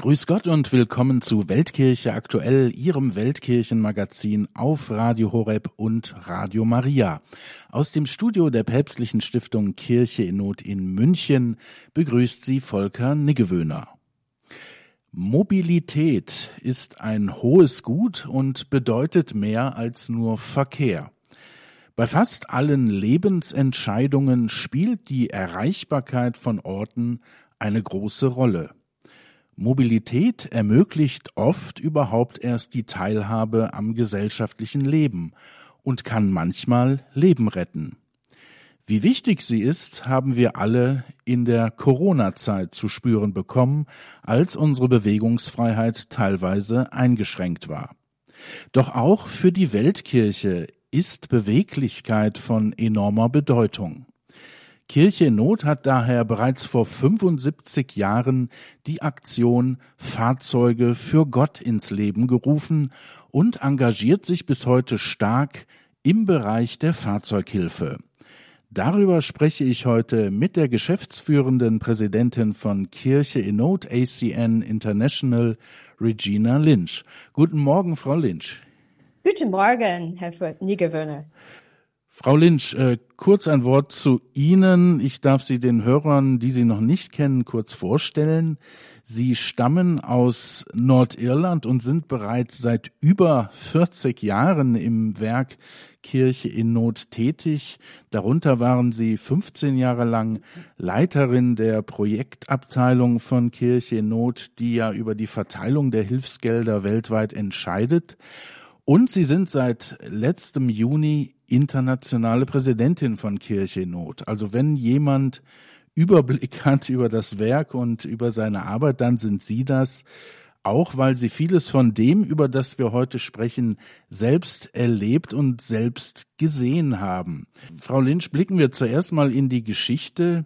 Grüß Gott und willkommen zu Weltkirche aktuell, Ihrem Weltkirchenmagazin auf Radio Horeb und Radio Maria. Aus dem Studio der päpstlichen Stiftung Kirche in Not in München begrüßt Sie Volker Niggewöhner. Mobilität ist ein hohes Gut und bedeutet mehr als nur Verkehr. Bei fast allen Lebensentscheidungen spielt die Erreichbarkeit von Orten eine große Rolle. Mobilität ermöglicht oft überhaupt erst die Teilhabe am gesellschaftlichen Leben und kann manchmal Leben retten. Wie wichtig sie ist, haben wir alle in der Corona-Zeit zu spüren bekommen, als unsere Bewegungsfreiheit teilweise eingeschränkt war. Doch auch für die Weltkirche ist Beweglichkeit von enormer Bedeutung. Kirche in Not hat daher bereits vor 75 Jahren die Aktion Fahrzeuge für Gott ins Leben gerufen und engagiert sich bis heute stark im Bereich der Fahrzeughilfe. Darüber spreche ich heute mit der geschäftsführenden Präsidentin von Kirche in Not ACN International, Regina Lynch. Guten Morgen, Frau Lynch. Guten Morgen, Herr Niegewöhner. Frau Lynch, äh, kurz ein Wort zu Ihnen. Ich darf Sie den Hörern, die Sie noch nicht kennen, kurz vorstellen. Sie stammen aus Nordirland und sind bereits seit über 40 Jahren im Werk Kirche in Not tätig. Darunter waren Sie 15 Jahre lang Leiterin der Projektabteilung von Kirche in Not, die ja über die Verteilung der Hilfsgelder weltweit entscheidet. Und Sie sind seit letztem Juni internationale Präsidentin von Kirche Not. Also wenn jemand Überblick hat über das Werk und über seine Arbeit, dann sind Sie das, auch weil Sie vieles von dem, über das wir heute sprechen, selbst erlebt und selbst gesehen haben. Frau Lynch, blicken wir zuerst mal in die Geschichte.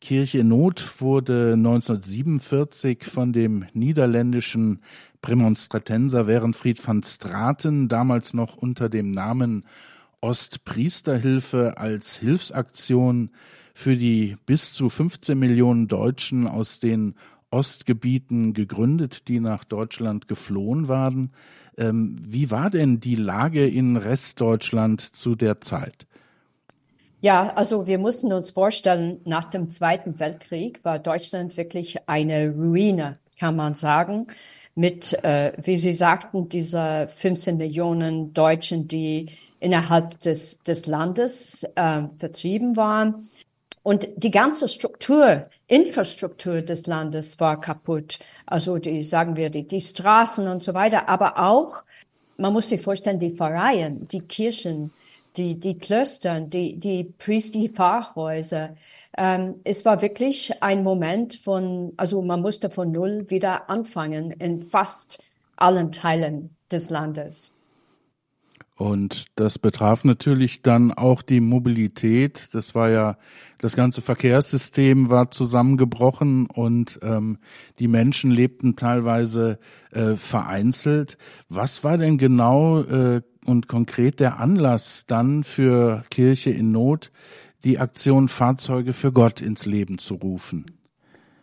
Kirche Not wurde 1947 von dem niederländischen Prämonstratenser Werenfried van Straten, damals noch unter dem Namen Ostpriesterhilfe als Hilfsaktion für die bis zu 15 Millionen Deutschen aus den Ostgebieten gegründet, die nach Deutschland geflohen waren. Ähm, wie war denn die Lage in Restdeutschland zu der Zeit? Ja, also wir mussten uns vorstellen, nach dem Zweiten Weltkrieg war Deutschland wirklich eine Ruine, kann man sagen, mit, äh, wie Sie sagten, dieser 15 Millionen Deutschen, die innerhalb des, des Landes äh, vertrieben waren. Und die ganze Struktur, Infrastruktur des Landes war kaputt. Also die, sagen wir, die, die Straßen und so weiter, aber auch, man muss sich vorstellen, die Pfarreien, die Kirchen, die, die Klöster, die, die Priester, die Pfarrhäuser. Ähm, es war wirklich ein Moment von, also man musste von Null wieder anfangen in fast allen Teilen des Landes. Und das betraf natürlich dann auch die Mobilität. Das war ja, das ganze Verkehrssystem war zusammengebrochen und ähm, die Menschen lebten teilweise äh, vereinzelt. Was war denn genau äh, und konkret der Anlass dann für Kirche in Not, die Aktion Fahrzeuge für Gott ins Leben zu rufen?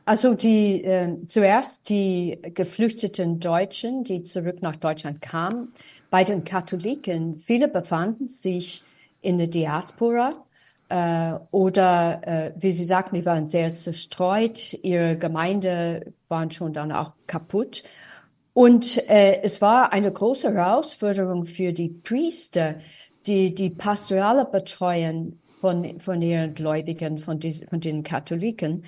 Also die äh, zuerst die geflüchteten Deutschen, die zurück nach Deutschland kamen, bei den Katholiken, viele befanden sich in der Diaspora äh, oder, äh, wie Sie sagten, die waren sehr zerstreut, ihre Gemeinde waren schon dann auch kaputt. Und äh, es war eine große Herausforderung für die Priester, die die pastorale Betreuung von, von ihren Gläubigen, von, diesen, von den Katholiken.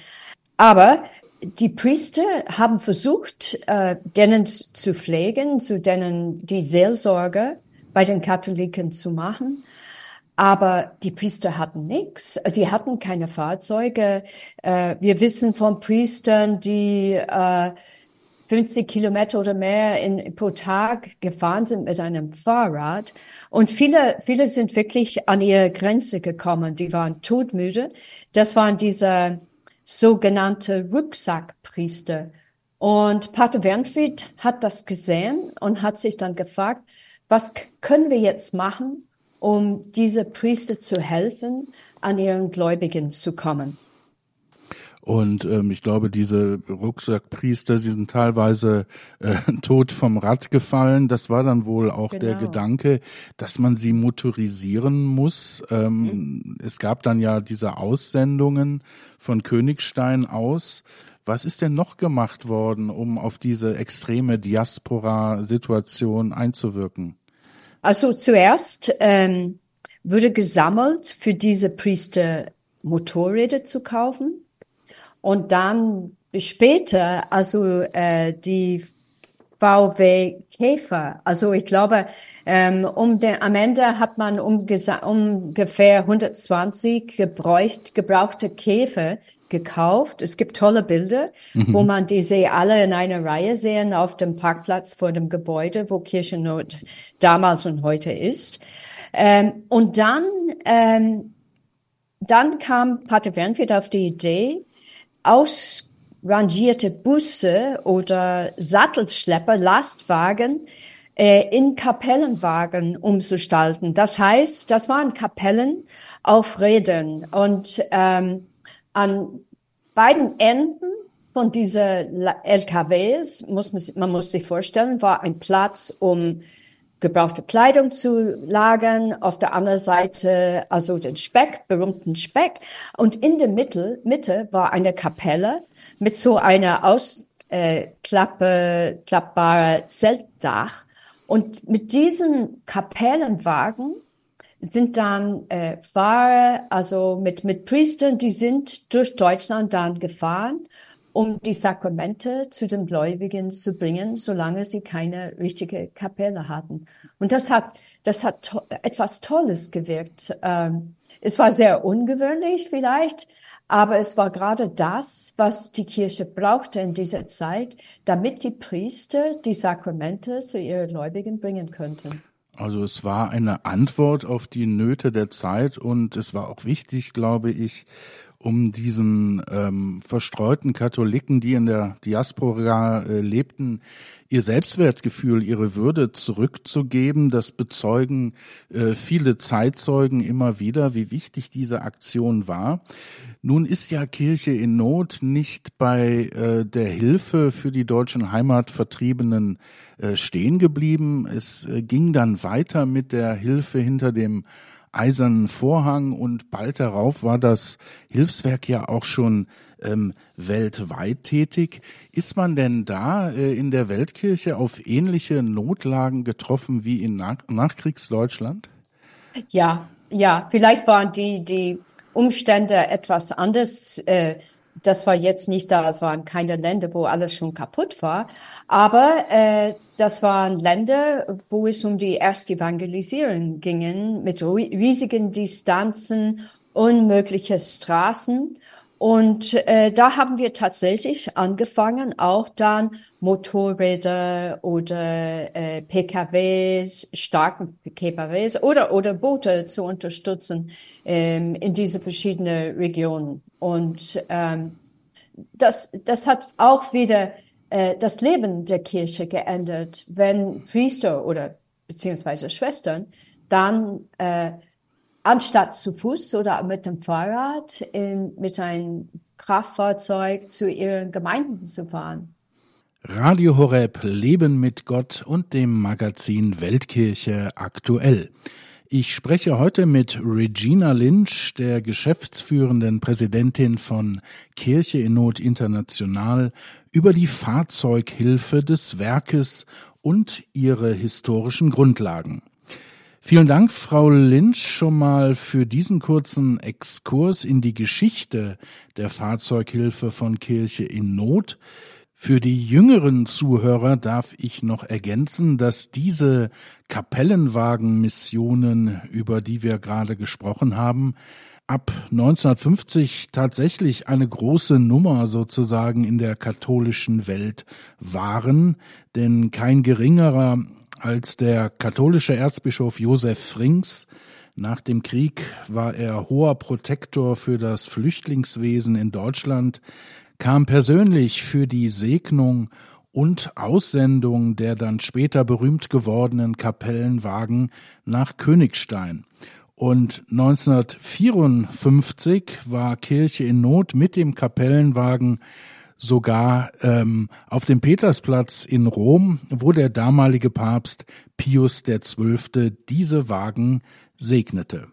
Aber die Priester haben versucht, äh, denen zu pflegen, zu denen die Seelsorge bei den Katholiken zu machen. Aber die Priester hatten nichts. Die hatten keine Fahrzeuge. Äh, wir wissen von Priestern, die äh, 50 Kilometer oder mehr in, pro Tag gefahren sind mit einem Fahrrad. Und viele, viele sind wirklich an ihre Grenze gekommen. Die waren todmüde. Das waren diese sogenannte Rucksackpriester. Und Pater Wernfried hat das gesehen und hat sich dann gefragt, was können wir jetzt machen, um diese Priester zu helfen, an ihren Gläubigen zu kommen? Und ähm, ich glaube, diese Rucksackpriester, sie sind teilweise äh, tot vom Rad gefallen. Das war dann wohl auch genau. der Gedanke, dass man sie motorisieren muss. Ähm, mhm. Es gab dann ja diese Aussendungen von Königstein aus. Was ist denn noch gemacht worden, um auf diese extreme Diaspora-Situation einzuwirken? Also zuerst ähm, wurde gesammelt, für diese Priester Motorräder zu kaufen. Und dann später, also äh, die VW Käfer. Also ich glaube, ähm, um den, am Ende hat man ungefähr 120 gebräucht, gebrauchte Käfer gekauft. Es gibt tolle Bilder, mhm. wo man diese alle in einer Reihe sehen auf dem Parkplatz vor dem Gebäude, wo Kirchennot damals und heute ist. Ähm, und dann, ähm, dann kam Pater Wernfeld auf die Idee, ausrangierte Busse oder Sattelschlepper, Lastwagen äh, in Kapellenwagen umzustalten. Das heißt, das waren Kapellen auf Rädern und ähm, an beiden Enden von dieser LKWs muss man, man muss sich vorstellen, war ein Platz, um gebrauchte Kleidung zu lagern, auf der anderen Seite also den Speck, berühmten Speck. Und in der Mitte, Mitte war eine Kapelle mit so einer ausklappe, klappbare Zeltdach. Und mit diesen Kapellenwagen sind dann äh, Fahrer, also mit, mit Priestern, die sind durch Deutschland dann gefahren um die Sakramente zu den Gläubigen zu bringen, solange sie keine richtige Kapelle hatten. Und das hat, das hat to etwas Tolles gewirkt. Ähm, es war sehr ungewöhnlich vielleicht, aber es war gerade das, was die Kirche brauchte in dieser Zeit, damit die Priester die Sakramente zu ihren Gläubigen bringen könnten. Also es war eine Antwort auf die Nöte der Zeit und es war auch wichtig, glaube ich, um diesen ähm, verstreuten Katholiken, die in der Diaspora äh, lebten, ihr Selbstwertgefühl, ihre Würde zurückzugeben. Das bezeugen äh, viele Zeitzeugen immer wieder, wie wichtig diese Aktion war. Nun ist ja Kirche in Not nicht bei äh, der Hilfe für die deutschen Heimatvertriebenen äh, stehen geblieben. Es äh, ging dann weiter mit der Hilfe hinter dem eisernen Vorhang und bald darauf war das Hilfswerk ja auch schon ähm, weltweit tätig. Ist man denn da äh, in der Weltkirche auf ähnliche Notlagen getroffen wie in Nach Nachkriegsdeutschland? Ja, ja, vielleicht waren die, die Umstände etwas anders. Äh, das war jetzt nicht da, es waren keine Länder, wo alles schon kaputt war, aber äh, das waren Länder, wo es um die Erstevangelisierung ging, mit riesigen Distanzen, unmögliche Straßen. Und äh, da haben wir tatsächlich angefangen, auch dann Motorräder oder äh, PKWs, starken PKWs oder, oder Boote zu unterstützen ähm, in diese verschiedenen Regionen. Und ähm, das, das hat auch wieder äh, das Leben der Kirche geändert, wenn Priester oder beziehungsweise Schwestern dann äh, anstatt zu Fuß oder mit dem Fahrrad in, mit einem Kraftfahrzeug zu ihren Gemeinden zu fahren. Radio Horeb Leben mit Gott und dem Magazin Weltkirche aktuell. Ich spreche heute mit Regina Lynch, der geschäftsführenden Präsidentin von Kirche in Not International, über die Fahrzeughilfe des Werkes und ihre historischen Grundlagen. Vielen Dank, Frau Lynch, schon mal für diesen kurzen Exkurs in die Geschichte der Fahrzeughilfe von Kirche in Not. Für die jüngeren Zuhörer darf ich noch ergänzen, dass diese Kapellenwagenmissionen, über die wir gerade gesprochen haben, ab 1950 tatsächlich eine große Nummer sozusagen in der katholischen Welt waren, denn kein geringerer als der katholische Erzbischof Josef Frings. Nach dem Krieg war er hoher Protektor für das Flüchtlingswesen in Deutschland, kam persönlich für die Segnung und Aussendung der dann später berühmt gewordenen Kapellenwagen nach Königstein. Und 1954 war Kirche in Not mit dem Kapellenwagen sogar ähm, auf dem Petersplatz in Rom, wo der damalige Papst Pius XII. diese Wagen segnete.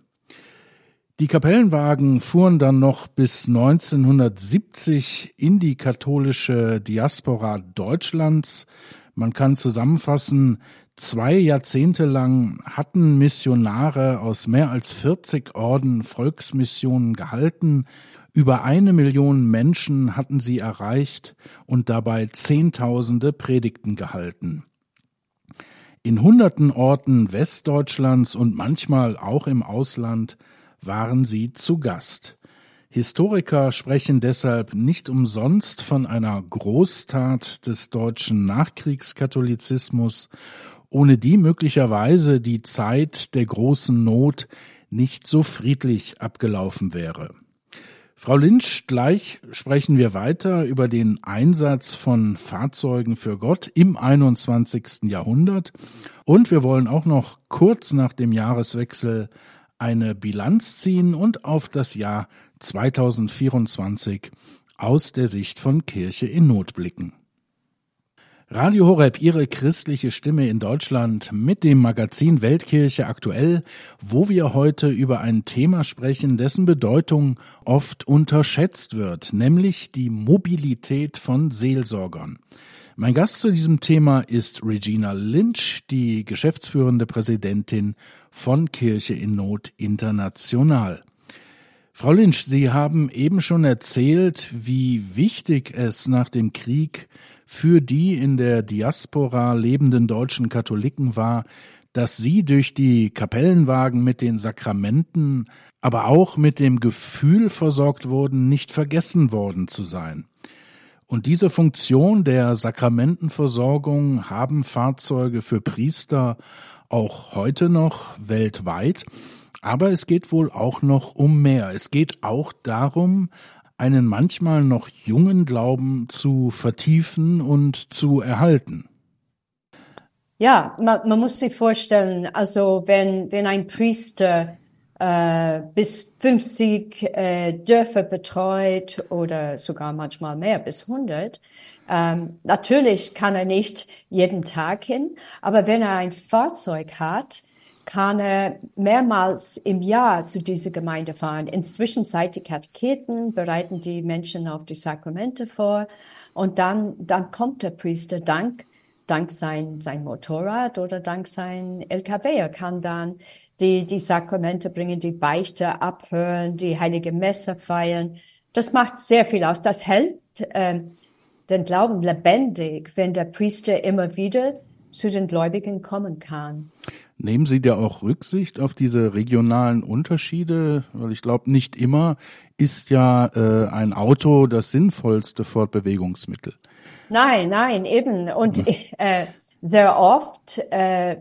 Die Kapellenwagen fuhren dann noch bis 1970 in die katholische Diaspora Deutschlands. Man kann zusammenfassen, zwei Jahrzehnte lang hatten Missionare aus mehr als 40 Orden Volksmissionen gehalten. Über eine Million Menschen hatten sie erreicht und dabei Zehntausende Predigten gehalten. In hunderten Orten Westdeutschlands und manchmal auch im Ausland waren sie zu Gast. Historiker sprechen deshalb nicht umsonst von einer Großtat des deutschen Nachkriegskatholizismus, ohne die möglicherweise die Zeit der großen Not nicht so friedlich abgelaufen wäre. Frau Lynch, gleich sprechen wir weiter über den Einsatz von Fahrzeugen für Gott im 21. Jahrhundert und wir wollen auch noch kurz nach dem Jahreswechsel eine Bilanz ziehen und auf das Jahr 2024 aus der Sicht von Kirche in Not blicken. Radio Horeb, Ihre christliche Stimme in Deutschland mit dem Magazin Weltkirche aktuell, wo wir heute über ein Thema sprechen, dessen Bedeutung oft unterschätzt wird, nämlich die Mobilität von Seelsorgern. Mein Gast zu diesem Thema ist Regina Lynch, die geschäftsführende Präsidentin von Kirche in Not International. Frau Lynch, Sie haben eben schon erzählt, wie wichtig es nach dem Krieg für die in der Diaspora lebenden deutschen Katholiken war, dass sie durch die Kapellenwagen mit den Sakramenten, aber auch mit dem Gefühl versorgt wurden, nicht vergessen worden zu sein. Und diese Funktion der Sakramentenversorgung haben Fahrzeuge für Priester auch heute noch weltweit. Aber es geht wohl auch noch um mehr. Es geht auch darum, einen manchmal noch jungen Glauben zu vertiefen und zu erhalten. Ja, man, man muss sich vorstellen, also wenn, wenn ein Priester äh, bis 50 äh, Dörfer betreut oder sogar manchmal mehr, bis 100, ähm, natürlich kann er nicht jeden Tag hin, aber wenn er ein Fahrzeug hat, kann er mehrmals im Jahr zu dieser Gemeinde fahren. Inzwischen seit die Katecheten bereiten die Menschen auf die Sakramente vor und dann, dann kommt der Priester dank, dank sein, sein Motorrad oder dank sein LKW. Er kann dann die, die Sakramente bringen, die Beichte abhören, die heilige Messe feiern. Das macht sehr viel aus. Das hält äh, den Glauben lebendig, wenn der Priester immer wieder zu den Gläubigen kommen kann. Nehmen Sie da auch Rücksicht auf diese regionalen Unterschiede? Weil ich glaube, nicht immer ist ja äh, ein Auto das sinnvollste Fortbewegungsmittel. Nein, nein, eben. Und hm. äh, sehr oft äh,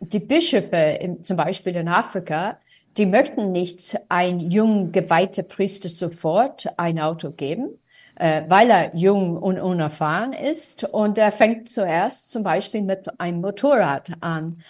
die Bischöfe, im, zum Beispiel in Afrika, die möchten nicht ein jung geweihter Priester sofort ein Auto geben, äh, weil er jung und unerfahren ist. Und er fängt zuerst zum Beispiel mit einem Motorrad an.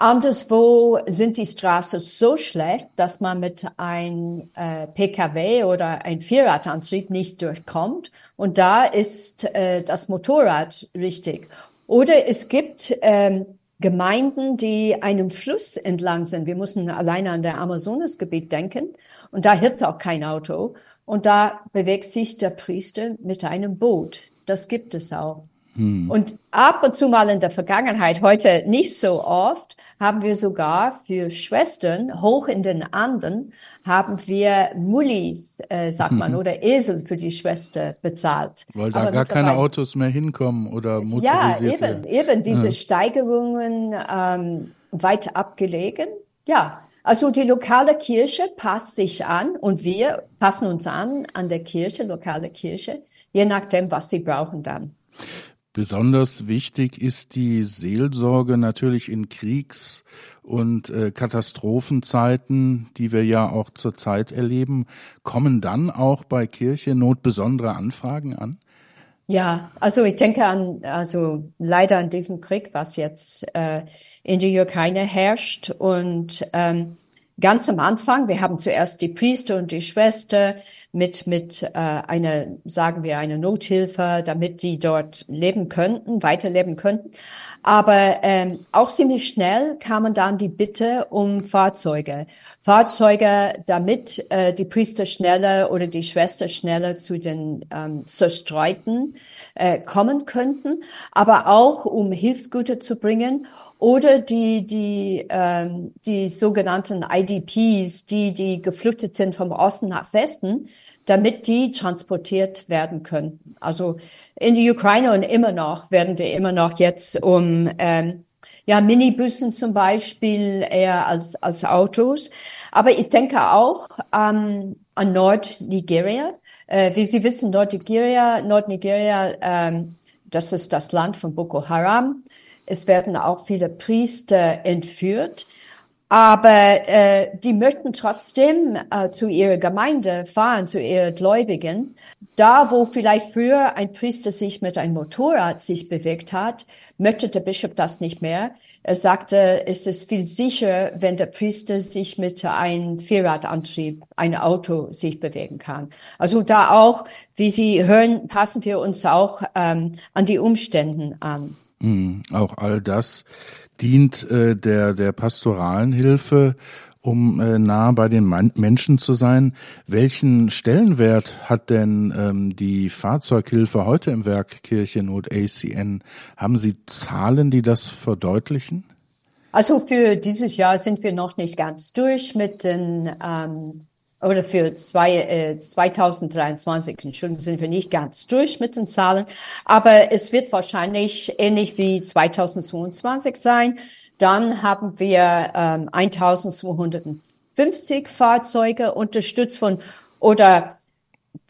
Anderswo sind die Straßen so schlecht, dass man mit einem äh, PKW oder ein Vierradantrieb nicht durchkommt. Und da ist äh, das Motorrad richtig. Oder es gibt ähm, Gemeinden, die einem Fluss entlang sind. Wir müssen alleine an der Amazonasgebiet denken. Und da hilft auch kein Auto. Und da bewegt sich der Priester mit einem Boot. Das gibt es auch. Hm. Und ab und zu mal in der Vergangenheit, heute nicht so oft, haben wir sogar für Schwestern hoch in den Anden haben wir Mullis, äh, sagt man, mhm. oder Esel für die Schwester bezahlt. Weil da Aber gar keine Autos mehr hinkommen oder motorisiert Ja, eben, eben diese ja. Steigerungen ähm, weit abgelegen. Ja, also die lokale Kirche passt sich an und wir passen uns an an der Kirche, lokale Kirche, je nachdem, was sie brauchen dann. Besonders wichtig ist die Seelsorge natürlich in Kriegs- und äh, Katastrophenzeiten, die wir ja auch zurzeit erleben. Kommen dann auch bei Kirche Not besondere Anfragen an? Ja, also ich denke an, also leider an diesem Krieg, was jetzt äh, in der Ukraine herrscht und ähm, ganz am Anfang, wir haben zuerst die Priester und die Schwester mit, mit äh, einer, sagen wir, einer Nothilfe, damit die dort leben könnten, weiterleben könnten. Aber ähm, auch ziemlich schnell kamen dann die Bitte um Fahrzeuge. Fahrzeuge, damit äh, die Priester schneller oder die Schwester schneller zu den ähm, Zerstreuten äh, kommen könnten, aber auch um Hilfsgüter zu bringen oder die, die, ähm, die sogenannten IDPs, die, die geflüchtet sind vom Osten nach Westen, damit die transportiert werden können. Also in die Ukraine und immer noch werden wir immer noch jetzt um ähm, ja Minibussen zum Beispiel eher als als Autos. Aber ich denke auch ähm, an Nordnigeria. Äh, wie Sie wissen, Nordnigeria, Nordnigeria, ähm, das ist das Land von Boko Haram. Es werden auch viele Priester entführt. Aber äh, die möchten trotzdem äh, zu ihrer Gemeinde fahren, zu ihren Gläubigen. Da, wo vielleicht früher ein Priester sich mit einem Motorrad sich bewegt hat, möchte der Bischof das nicht mehr. Er sagte, es ist viel sicher, wenn der Priester sich mit einem Vierradantrieb, ein Auto sich bewegen kann. Also da auch, wie Sie hören, passen wir uns auch ähm, an die Umständen an. Mm, auch all das dient äh, der, der pastoralen Hilfe, um äh, nah bei den Man Menschen zu sein. Welchen Stellenwert hat denn ähm, die Fahrzeughilfe heute im Werk Kirchennot ACN? Haben Sie Zahlen, die das verdeutlichen? Also für dieses Jahr sind wir noch nicht ganz durch mit den ähm, oder für zwei, äh, 2023, Entschuldigung, sind wir nicht ganz durch mit den Zahlen, aber es wird wahrscheinlich ähnlich wie 2022 sein. Dann haben wir ähm, 1250 Fahrzeuge unterstützt von oder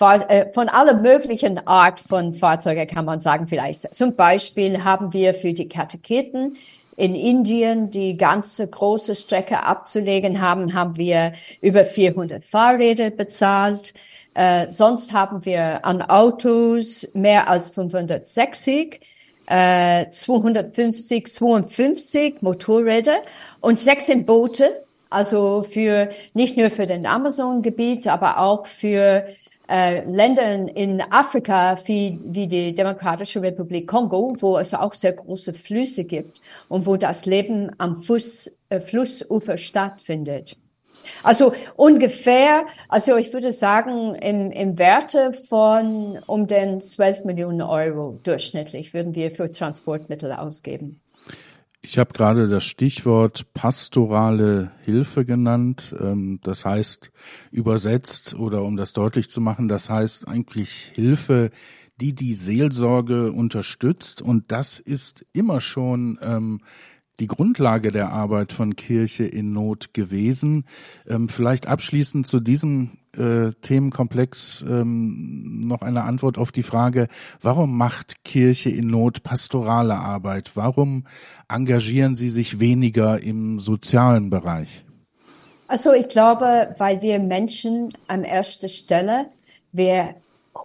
äh, von aller möglichen Art von Fahrzeugen kann man sagen vielleicht. Zum Beispiel haben wir für die Katecheten in Indien die ganze große Strecke abzulegen haben, haben wir über 400 Fahrräder bezahlt. Äh, sonst haben wir an Autos mehr als 560, äh, 250, 52 Motorräder und 16 Boote. Also für, nicht nur für den Amazon-Gebiet, aber auch für äh, Ländern in Afrika wie, wie die Demokratische Republik Kongo, wo es auch sehr große Flüsse gibt und wo das Leben am Fuß, äh, Flussufer stattfindet. Also ungefähr, also ich würde sagen, im, im Werte von um den 12 Millionen Euro durchschnittlich würden wir für Transportmittel ausgeben. Ich habe gerade das Stichwort pastorale Hilfe genannt. Ähm, das heißt übersetzt oder um das deutlich zu machen, das heißt eigentlich Hilfe, die die Seelsorge unterstützt. Und das ist immer schon ähm, die Grundlage der Arbeit von Kirche in Not gewesen. Ähm, vielleicht abschließend zu diesem äh, Themenkomplex ähm, noch eine Antwort auf die Frage, warum macht Kirche in Not pastorale Arbeit? Warum engagieren Sie sich weniger im sozialen Bereich? Also ich glaube, weil wir Menschen an erster Stelle, wir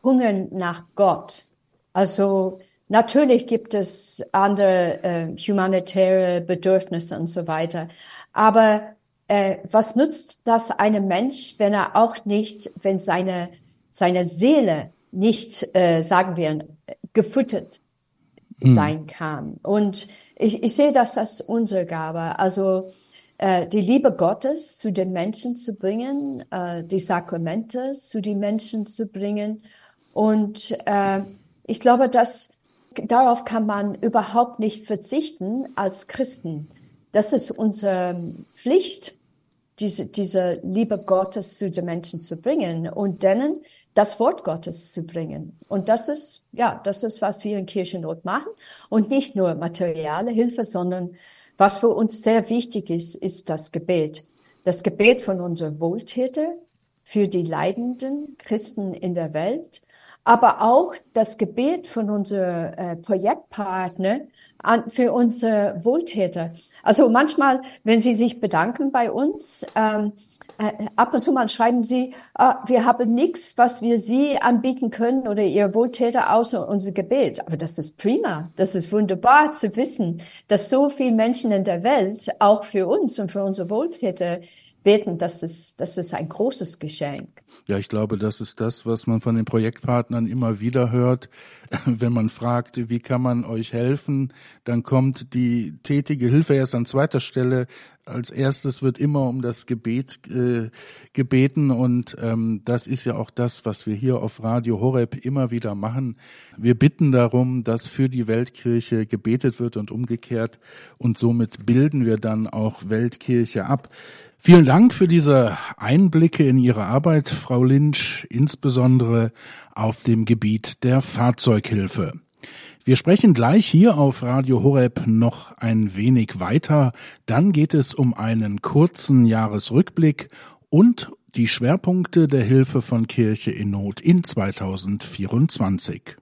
hungern nach Gott. Also Natürlich gibt es andere äh, humanitäre Bedürfnisse und so weiter. Aber äh, was nützt das einem Mensch, wenn er auch nicht, wenn seine, seine Seele nicht, äh, sagen wir, gefüttert hm. sein kann? Und ich, ich sehe das als unsere Gabe. Also äh, die Liebe Gottes zu den Menschen zu bringen, äh, die Sakramente zu den Menschen zu bringen. Und äh, ich glaube, dass darauf kann man überhaupt nicht verzichten als Christen. Das ist unsere Pflicht, diese, diese Liebe Gottes zu den Menschen zu bringen und denen das Wort Gottes zu bringen. Und das ist, ja, das ist, was wir in Kirchennot machen. Und nicht nur materielle Hilfe, sondern was für uns sehr wichtig ist, ist das Gebet. Das Gebet von unseren Wohltäter für die leidenden Christen in der Welt aber auch das Gebet von unseren äh, Projektpartner an, für unsere Wohltäter. Also manchmal, wenn sie sich bedanken bei uns, ähm, äh, ab und zu mal schreiben sie, äh, wir haben nichts, was wir sie anbieten können oder ihr Wohltäter außer unser Gebet. Aber das ist prima. Das ist wunderbar zu wissen, dass so viele Menschen in der Welt auch für uns und für unsere Wohltäter beten, das ist, das ist ein großes Geschenk. Ja, ich glaube, das ist das, was man von den Projektpartnern immer wieder hört. Wenn man fragt, wie kann man euch helfen, dann kommt die tätige Hilfe erst an zweiter Stelle. Als erstes wird immer um das Gebet äh, gebeten und ähm, das ist ja auch das, was wir hier auf Radio Horeb immer wieder machen. Wir bitten darum, dass für die Weltkirche gebetet wird und umgekehrt und somit bilden wir dann auch Weltkirche ab. Vielen Dank für diese Einblicke in Ihre Arbeit, Frau Lynch, insbesondere auf dem Gebiet der Fahrzeughilfe. Wir sprechen gleich hier auf Radio Horeb noch ein wenig weiter. Dann geht es um einen kurzen Jahresrückblick und die Schwerpunkte der Hilfe von Kirche in Not in 2024.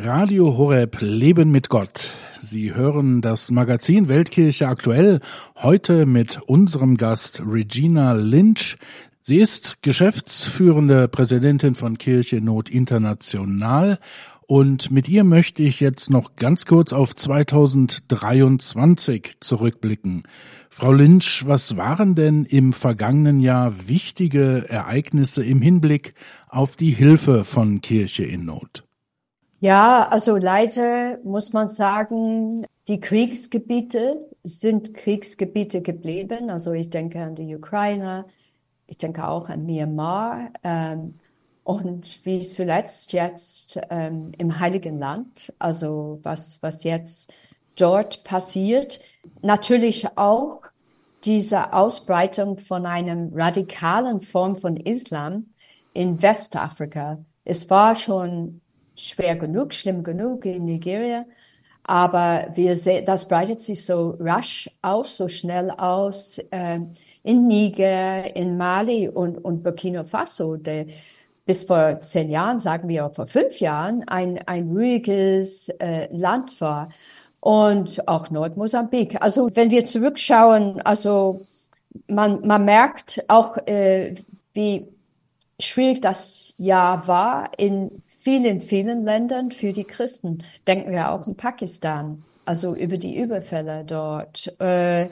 Radio Horeb Leben mit Gott. Sie hören das Magazin Weltkirche aktuell heute mit unserem Gast Regina Lynch. Sie ist geschäftsführende Präsidentin von Kirche Not International und mit ihr möchte ich jetzt noch ganz kurz auf 2023 zurückblicken. Frau Lynch, was waren denn im vergangenen Jahr wichtige Ereignisse im Hinblick auf die Hilfe von Kirche in Not? Ja, also leider muss man sagen, die Kriegsgebiete sind Kriegsgebiete geblieben. Also ich denke an die Ukraine, ich denke auch an Myanmar ähm, und wie zuletzt jetzt ähm, im Heiligen Land, also was, was jetzt dort passiert. Natürlich auch diese Ausbreitung von einem radikalen Form von Islam in Westafrika. Es war schon schwer genug, schlimm genug in Nigeria. Aber wir sehen, das breitet sich so rasch aus, so schnell aus äh, in Niger, in Mali und, und Burkina Faso, der bis vor zehn Jahren, sagen wir vor fünf Jahren, ein, ein ruhiges äh, Land war. Und auch Nordmosambik. Also wenn wir zurückschauen, also man, man merkt auch, äh, wie schwierig das Jahr war in vielen, vielen Ländern für die Christen. Denken wir auch in Pakistan, also über die Überfälle dort. Äh,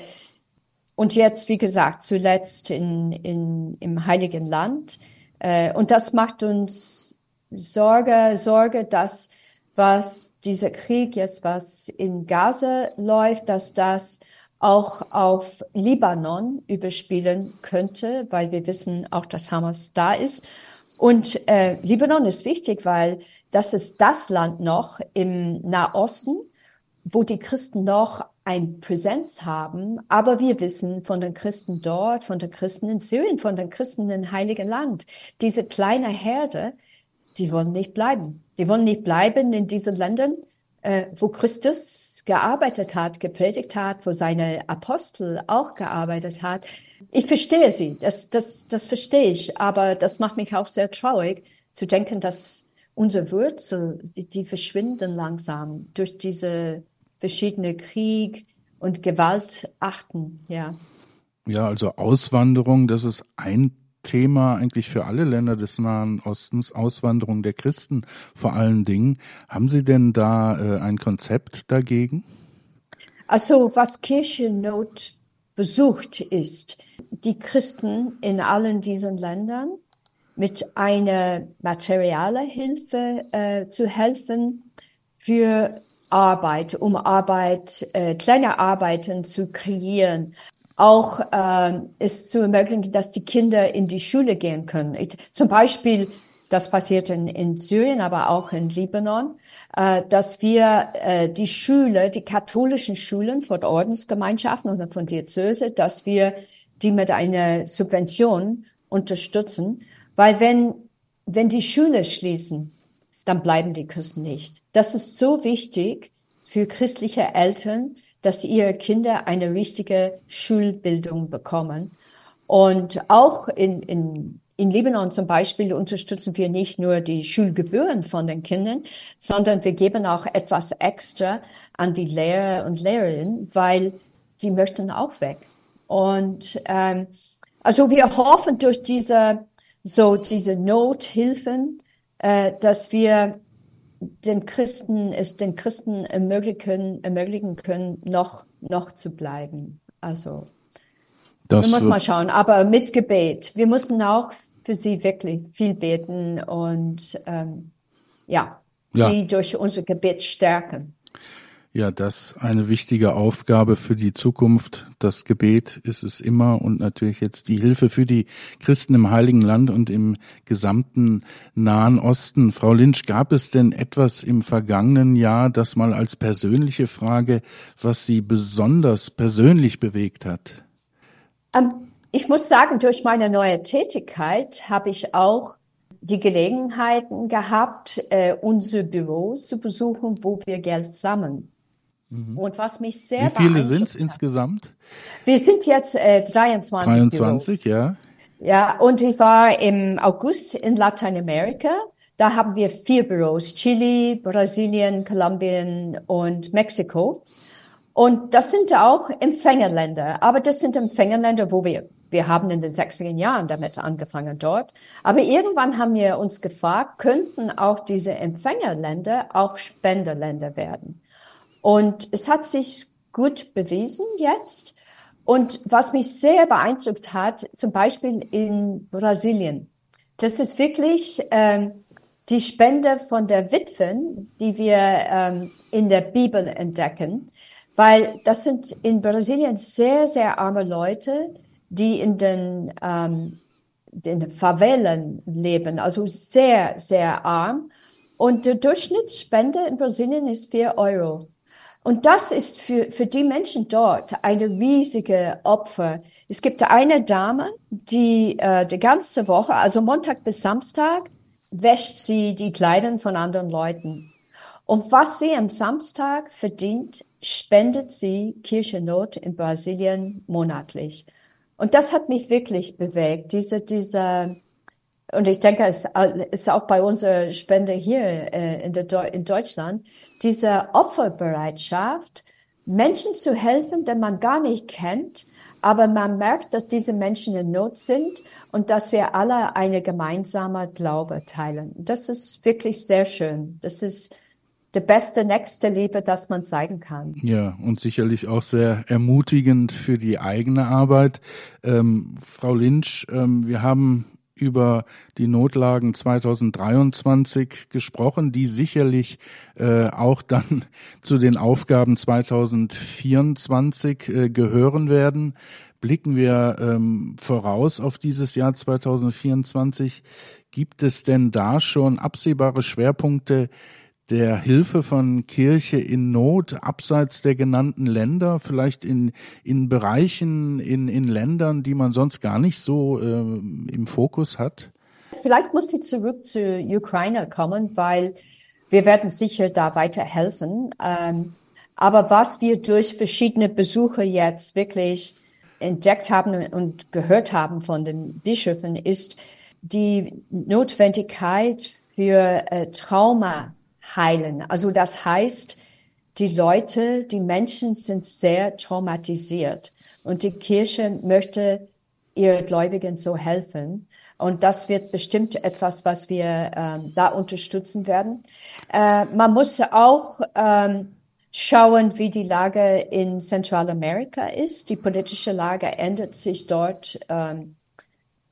und jetzt, wie gesagt, zuletzt in, in, im Heiligen Land. Äh, und das macht uns Sorge, Sorge, dass was dieser Krieg jetzt, was in Gaza läuft, dass das auch auf Libanon überspielen könnte, weil wir wissen auch, dass Hamas da ist. Und äh, Libanon ist wichtig, weil das ist das Land noch im Nahosten, wo die Christen noch ein Präsenz haben. Aber wir wissen von den Christen dort, von den Christen in Syrien, von den Christen im Heiligen Land, diese kleine Herde, die wollen nicht bleiben. Die wollen nicht bleiben in diesen Ländern, äh, wo Christus gearbeitet hat, gepredigt hat, wo seine Apostel auch gearbeitet hat. Ich verstehe sie, das, das, das verstehe ich, aber das macht mich auch sehr traurig zu denken, dass unsere Wurzel, die, die verschwinden langsam durch diese verschiedene Krieg und Gewaltachten, ja. Ja, also Auswanderung, das ist ein Thema eigentlich für alle Länder des Nahen Ostens, Auswanderung der Christen vor allen Dingen. Haben Sie denn da äh, ein Konzept dagegen? Also was Kirchennot besucht ist, die Christen in allen diesen Ländern mit einer materiellen Hilfe äh, zu helfen für Arbeit, um Arbeit, äh, kleine Arbeiten zu kreieren. Auch äh, ist zu ermöglichen, dass die Kinder in die Schule gehen können. Ich, zum Beispiel, das passiert in, in Syrien, aber auch in Libanon äh, dass wir äh, die Schüler, die katholischen Schulen von Ordensgemeinschaften oder von Diözese, dass wir die mit einer Subvention unterstützen, weil wenn, wenn die Schüler schließen, dann bleiben die Christen nicht. Das ist so wichtig für christliche Eltern, dass ihre Kinder eine richtige Schulbildung bekommen. Und auch in, in in Libanon zum Beispiel unterstützen wir nicht nur die Schulgebühren von den Kindern, sondern wir geben auch etwas extra an die Lehrer und Lehrerinnen, weil die möchten auch weg. Und ähm, also wir hoffen durch diese so diese Nothilfen, äh, dass wir den Christen es den Christen ermöglichen ermöglichen können noch noch zu bleiben. Also Das wir müssen mal schauen, aber mit Gebet. Wir müssen auch für sie wirklich viel beten und ähm, ja, ja, sie durch unser Gebet stärken. Ja, das eine wichtige Aufgabe für die Zukunft. Das Gebet ist es immer und natürlich jetzt die Hilfe für die Christen im Heiligen Land und im gesamten Nahen Osten. Frau Lynch, gab es denn etwas im vergangenen Jahr, das mal als persönliche Frage, was Sie besonders persönlich bewegt hat? Ähm, ich muss sagen, durch meine neue Tätigkeit habe ich auch die Gelegenheiten gehabt, äh, unsere Büros zu besuchen, wo wir Geld sammeln. Mhm. Und was mich sehr Wie viele sind es insgesamt? Wir sind jetzt äh, 23. 23, Büros. ja. Ja, und ich war im August in Lateinamerika. Da haben wir vier Büros. Chile, Brasilien, Kolumbien und Mexiko. Und das sind auch Empfängerländer. Aber das sind Empfängerländer, wo wir, wir haben in den 60er Jahren damit angefangen dort. Aber irgendwann haben wir uns gefragt, könnten auch diese Empfängerländer auch Spenderländer werden? Und es hat sich gut bewiesen jetzt. Und was mich sehr beeindruckt hat, zum Beispiel in Brasilien, das ist wirklich ähm, die Spende von der Witwen, die wir ähm, in der Bibel entdecken, weil das sind in Brasilien sehr, sehr arme Leute, die in den, ähm, den Favelen leben, also sehr, sehr arm. Und die Durchschnittsspende in Brasilien ist vier Euro. Und das ist für, für die Menschen dort eine riesige Opfer. Es gibt eine Dame, die äh, die ganze Woche, also Montag bis Samstag, wäscht sie die Kleider von anderen Leuten. Und was sie am Samstag verdient, spendet sie Kirchennot in Brasilien monatlich. Und das hat mich wirklich bewegt, diese, diese und ich denke, es ist auch bei unserer Spende hier äh, in, der, in Deutschland, diese Opferbereitschaft, Menschen zu helfen, die man gar nicht kennt, aber man merkt, dass diese Menschen in Not sind und dass wir alle eine gemeinsame Glaube teilen. Das ist wirklich sehr schön. Das ist die beste nächste Liebe, das man zeigen kann. Ja, und sicherlich auch sehr ermutigend für die eigene Arbeit. Ähm, Frau Lynch, ähm, wir haben über die Notlagen 2023 gesprochen, die sicherlich äh, auch dann zu den Aufgaben 2024 äh, gehören werden. Blicken wir ähm, voraus auf dieses Jahr 2024. Gibt es denn da schon absehbare Schwerpunkte, der Hilfe von Kirche in Not abseits der genannten Länder, vielleicht in, in Bereichen, in, in Ländern, die man sonst gar nicht so äh, im Fokus hat? Vielleicht muss ich zurück zu Ukraine kommen, weil wir werden sicher da weiterhelfen. Ähm, aber was wir durch verschiedene Besuche jetzt wirklich entdeckt haben und gehört haben von den Bischöfen, ist die Notwendigkeit für äh, Trauma heilen. Also das heißt, die Leute, die Menschen sind sehr traumatisiert und die Kirche möchte ihr Gläubigen so helfen. Und das wird bestimmt etwas, was wir ähm, da unterstützen werden. Äh, man muss auch ähm, schauen, wie die Lage in Zentralamerika ist. Die politische Lage ändert sich dort ähm,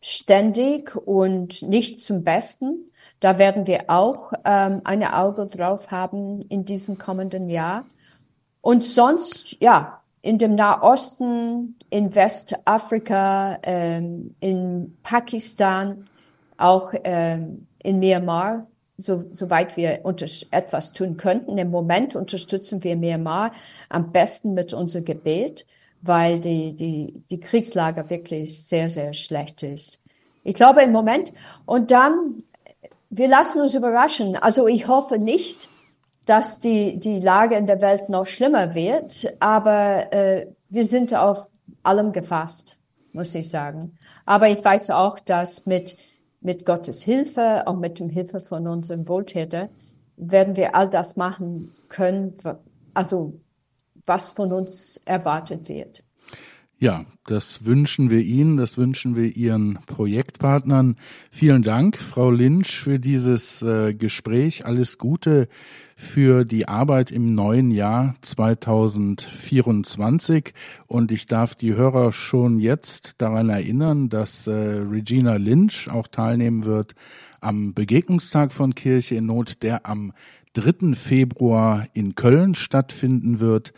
ständig und nicht zum Besten. Da werden wir auch ähm, eine Auge drauf haben in diesem kommenden Jahr. Und sonst, ja, in dem Nahosten, in Westafrika, ähm, in Pakistan, auch ähm, in Myanmar, so, soweit wir etwas tun könnten. Im Moment unterstützen wir Myanmar am besten mit unserem Gebet, weil die, die, die Kriegslage wirklich sehr, sehr schlecht ist. Ich glaube im Moment. Und dann wir lassen uns überraschen. Also ich hoffe nicht, dass die, die Lage in der Welt noch schlimmer wird, aber äh, wir sind auf allem gefasst, muss ich sagen. Aber ich weiß auch, dass mit, mit Gottes Hilfe, auch mit dem Hilfe von unserem Wohltäter, werden wir all das machen können, also was von uns erwartet wird. Ja, das wünschen wir Ihnen, das wünschen wir Ihren Projektpartnern. Vielen Dank, Frau Lynch, für dieses äh, Gespräch. Alles Gute für die Arbeit im neuen Jahr 2024 und ich darf die Hörer schon jetzt daran erinnern, dass äh, Regina Lynch auch teilnehmen wird am Begegnungstag von Kirche in Not, der am 3. Februar in Köln stattfinden wird.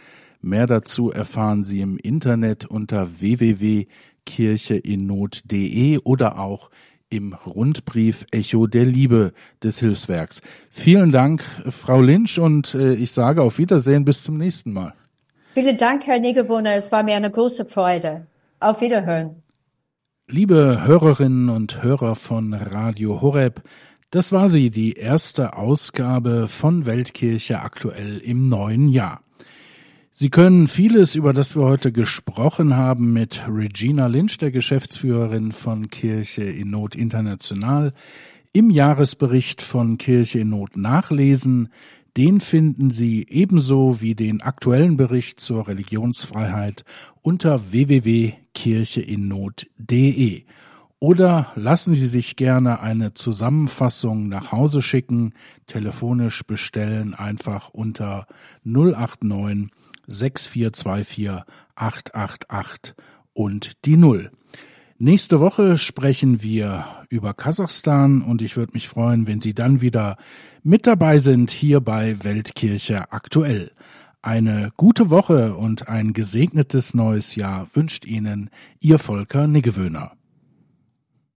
Mehr dazu erfahren Sie im Internet unter www.kircheinnot.de oder auch im Rundbrief Echo der Liebe des Hilfswerks. Vielen Dank, Frau Lynch, und äh, ich sage auf Wiedersehen bis zum nächsten Mal. Vielen Dank, Herr Negewohner. Es war mir eine große Freude. Auf Wiederhören. Liebe Hörerinnen und Hörer von Radio Horeb, das war sie, die erste Ausgabe von Weltkirche aktuell im neuen Jahr. Sie können vieles, über das wir heute gesprochen haben, mit Regina Lynch, der Geschäftsführerin von Kirche in Not International, im Jahresbericht von Kirche in Not nachlesen. Den finden Sie ebenso wie den aktuellen Bericht zur Religionsfreiheit unter www.kircheinnot.de. Oder lassen Sie sich gerne eine Zusammenfassung nach Hause schicken, telefonisch bestellen einfach unter 089 6424 888 und die Null. Nächste Woche sprechen wir über Kasachstan und ich würde mich freuen, wenn Sie dann wieder mit dabei sind hier bei Weltkirche aktuell. Eine gute Woche und ein gesegnetes neues Jahr wünscht Ihnen Ihr Volker Niggewöhner.